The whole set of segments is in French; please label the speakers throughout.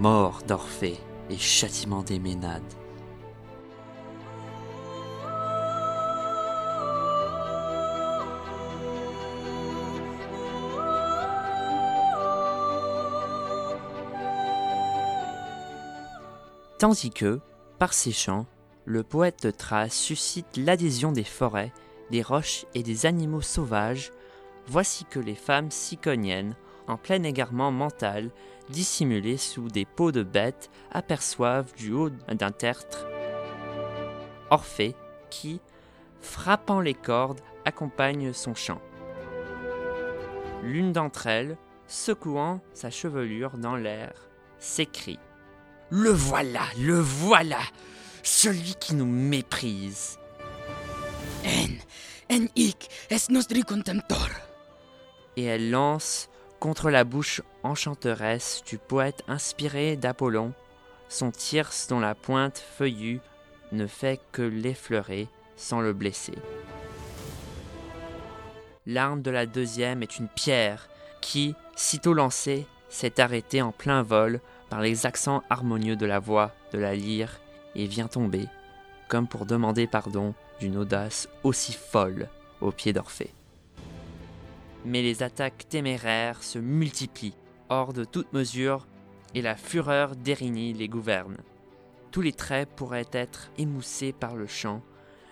Speaker 1: mort d'Orphée et châtiment des Ménades. Tandis que, par ses chants, le poète Thrace suscite l'adhésion des forêts, des roches et des animaux sauvages, voici que les femmes siconiennes, en plein égarement mental, dissimulées sous des peaux de bêtes, aperçoivent du haut d'un tertre Orphée qui, frappant les cordes, accompagne son chant. L'une d'entre elles, secouant sa chevelure dans l'air, s'écrie Le voilà, le voilà, celui qui nous méprise.
Speaker 2: En, en hic est nostri contemptor.
Speaker 1: Et elle lance contre la bouche enchanteresse du poète inspiré d'Apollon son tierce dont la pointe feuillue ne fait que l'effleurer sans le blesser. L'arme de la deuxième est une pierre qui, sitôt lancée, s'est arrêtée en plein vol par les accents harmonieux de la voix de la lyre et vient tomber, comme pour demander pardon d'une audace aussi folle aux pieds d'Orphée. Mais les attaques téméraires se multiplient, hors de toute mesure, et la fureur d'Érigny les gouverne. Tous les traits pourraient être émoussés par le chant,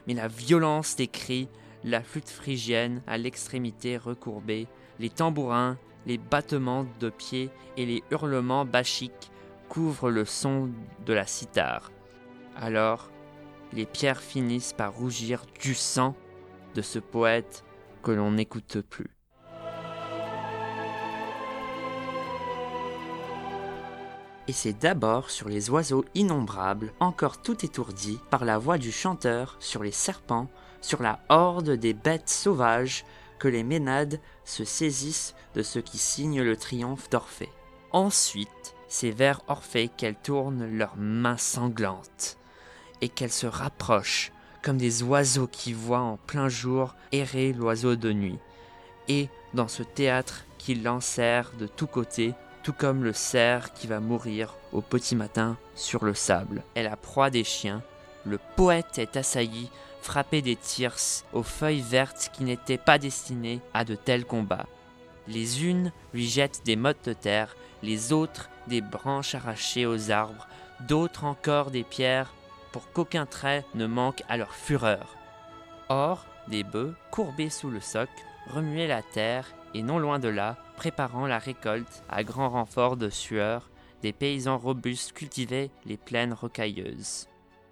Speaker 1: mais la violence des cris, la flûte phrygienne à l'extrémité recourbée, les tambourins, les battements de pieds et les hurlements bachiques couvrent le son de la cithare. Alors, les pierres finissent par rougir du sang de ce poète que l'on n'écoute plus. Et c'est d'abord sur les oiseaux innombrables, encore tout étourdis par la voix du chanteur, sur les serpents, sur la horde des bêtes sauvages, que les Ménades se saisissent de ce qui signe le triomphe d'Orphée. Ensuite, c'est vers Orphée qu'elles tournent leurs mains sanglantes, et qu'elles se rapprochent, comme des oiseaux qui voient en plein jour errer l'oiseau de nuit. Et, dans ce théâtre qui l'enserre de tous côtés, tout comme le cerf qui va mourir au petit matin sur le sable, est la proie des chiens. Le poète est assailli, frappé des tirses aux feuilles vertes qui n'étaient pas destinées à de tels combats. Les unes lui jettent des mottes de terre, les autres des branches arrachées aux arbres, d'autres encore des pierres, pour qu'aucun trait ne manque à leur fureur. Or, des bœufs, courbés sous le soc, remuaient la terre, et non loin de là, préparant la récolte à grand renfort de sueur, des paysans robustes cultivaient les plaines rocailleuses.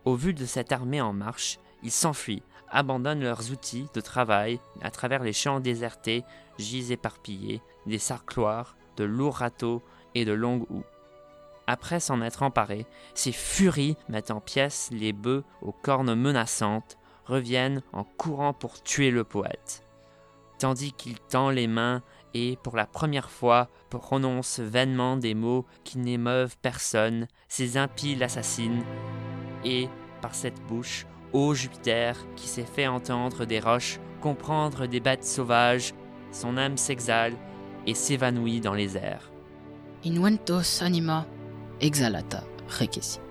Speaker 1: Au vu de cette armée en marche, ils s'enfuient, abandonnent leurs outils de travail à travers les champs désertés, gisent éparpillés, des sarcloirs, de lourds râteaux et de longues houes. Après s'en être emparés, ces furies mettent en pièces les bœufs aux cornes menaçantes, reviennent en courant pour tuer le poète. Tandis qu'il tend les mains et, pour la première fois, prononce vainement des mots qui n'émeuvent personne, ces impies l'assassinent, et, par cette bouche, ô Jupiter, qui s'est fait entendre des roches, comprendre des bêtes sauvages, son âme s'exhale et s'évanouit dans les airs.
Speaker 2: Inuentos anima exhalata requesi.